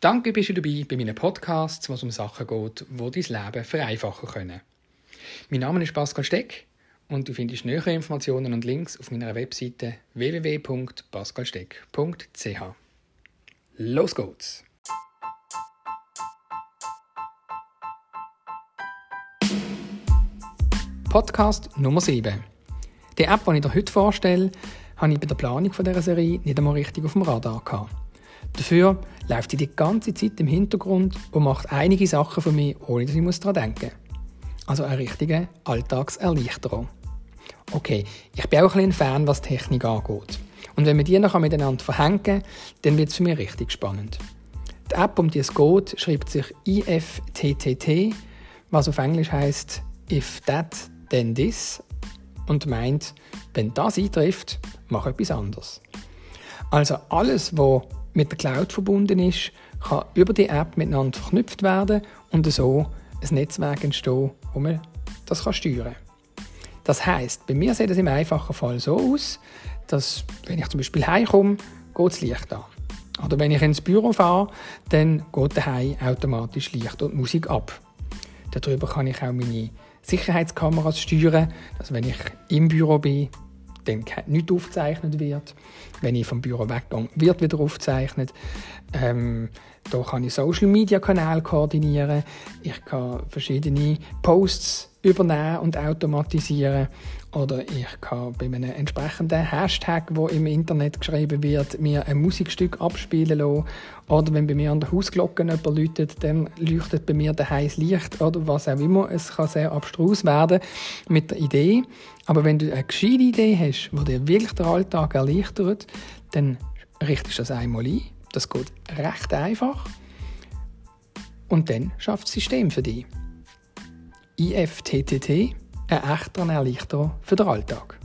Danke, bist du dabei bei meinen Podcasts, wo es um Sachen geht, die dein Leben vereinfachen können. Mein Name ist Pascal Steck und du findest nähere Informationen und Links auf meiner Webseite www.pascalsteck.ch. Los geht's! Podcast Nummer 7. Die App, die ich dir heute vorstelle, habe ich bei der Planung dieser Serie nicht einmal richtig auf dem Radar gehabt. Dafür läuft sie die ganze Zeit im Hintergrund und macht einige Sachen für mich, ohne dass ich daran denken muss. Also eine richtige Alltagserleichterung. Okay, ich bin auch ein, ein Fan, was Technik angeht. Und wenn wir die nachher miteinander verhängen, dann wird es für mich richtig spannend. Die App, um die es geht, schreibt sich IFTTT, was auf Englisch heißt If That Then This und meint, wenn das eintrifft, mach etwas anderes. Also alles, was mit der Cloud verbunden ist, kann über die App miteinander verknüpft werden und so ein Netzwerk entstehen, wo man das steuern kann. Das heißt, bei mir sieht es im einfachen Fall so aus, dass wenn ich zum Beispiel heimkomme, geht das Licht an. Oder wenn ich ins Büro fahre, dann geht daheim automatisch Licht und Musik ab. Darüber kann ich auch meine Sicherheitskameras steuern, dass wenn ich im Büro bin, dann nichts aufgezeichnet wird. Wenn ich vom Büro weggehe, wird wieder aufgezeichnet. Ähm, da kann ich Social Media Kanäle koordinieren. Ich kann verschiedene Posts übernehmen und automatisieren. Oder ich kann bei einem entsprechenden Hashtag, wo im Internet geschrieben wird, mir ein Musikstück abspielen lassen. Oder wenn bei mir an der Hausglocke jemand läutet, dann leuchtet bei mir der heiß Licht oder was auch immer. Es kann sehr abstrus werden mit der Idee. Aber wenn du eine gescheite Idee hast, die dir wirklich den Alltag erleichtert, dann richtest du das einmal ein. Das geht recht einfach. Und dann schafft das System für dich. IFTTT, ein echter Erleichter für den Alltag.